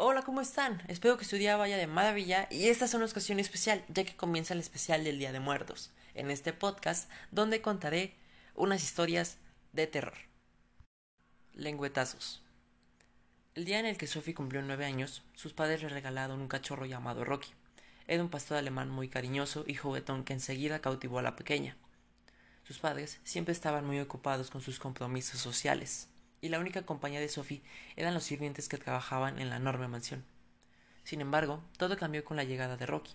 Hola, ¿cómo están? Espero que su día vaya de maravilla y esta es una ocasión especial, ya que comienza el especial del Día de Muertos, en este podcast donde contaré unas historias de terror. Lengüetazos. El día en el que Sophie cumplió nueve años, sus padres le regalaron un cachorro llamado Rocky. Era un pastor alemán muy cariñoso y juguetón que enseguida cautivó a la pequeña. Sus padres siempre estaban muy ocupados con sus compromisos sociales y la única compañía de Sophie eran los sirvientes que trabajaban en la enorme mansión. Sin embargo, todo cambió con la llegada de Rocky.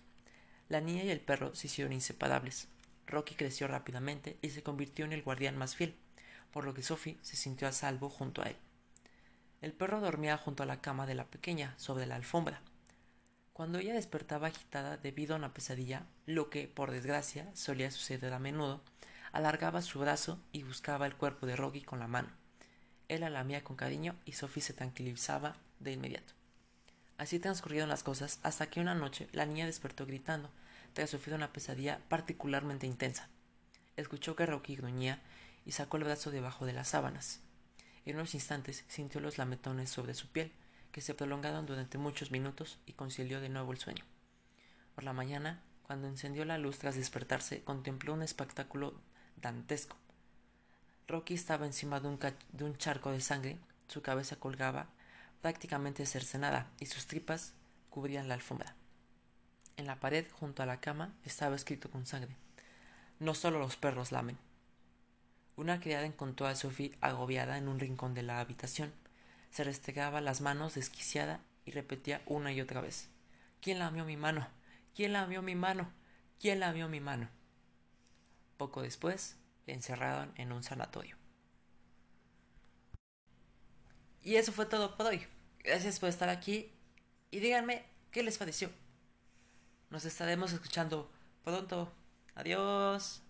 La niña y el perro se hicieron inseparables. Rocky creció rápidamente y se convirtió en el guardián más fiel, por lo que Sophie se sintió a salvo junto a él. El perro dormía junto a la cama de la pequeña, sobre la alfombra. Cuando ella despertaba agitada debido a una pesadilla, lo que, por desgracia, solía suceder a menudo, alargaba su brazo y buscaba el cuerpo de Rocky con la mano. Él la lamía con cariño y Sophie se tranquilizaba de inmediato. Así transcurrieron las cosas hasta que una noche la niña despertó gritando, tras sufrir una pesadilla particularmente intensa. Escuchó que Rocky gruñía y sacó el brazo debajo de las sábanas. En unos instantes sintió los lametones sobre su piel, que se prolongaron durante muchos minutos y concilió de nuevo el sueño. Por la mañana, cuando encendió la luz tras despertarse, contempló un espectáculo dantesco. Rocky estaba encima de un, charco de sangre, su cabeza colgaba prácticamente cercenada y sus tripas cubrían la alfombra. En la pared junto a la cama estaba escrito con sangre No solo los perros lamen. Una criada encontró a Sophie agobiada en un rincón de la habitación. Se restregaba las manos desquiciada y repetía una y otra vez ¿Quién lamió mi mano? ¿Quién lamió mi mano? ¿Quién lamió mi mano? Poco después, encerraron en un sanatorio. Y eso fue todo por hoy. Gracias por estar aquí y díganme qué les pareció. Nos estaremos escuchando pronto. Adiós.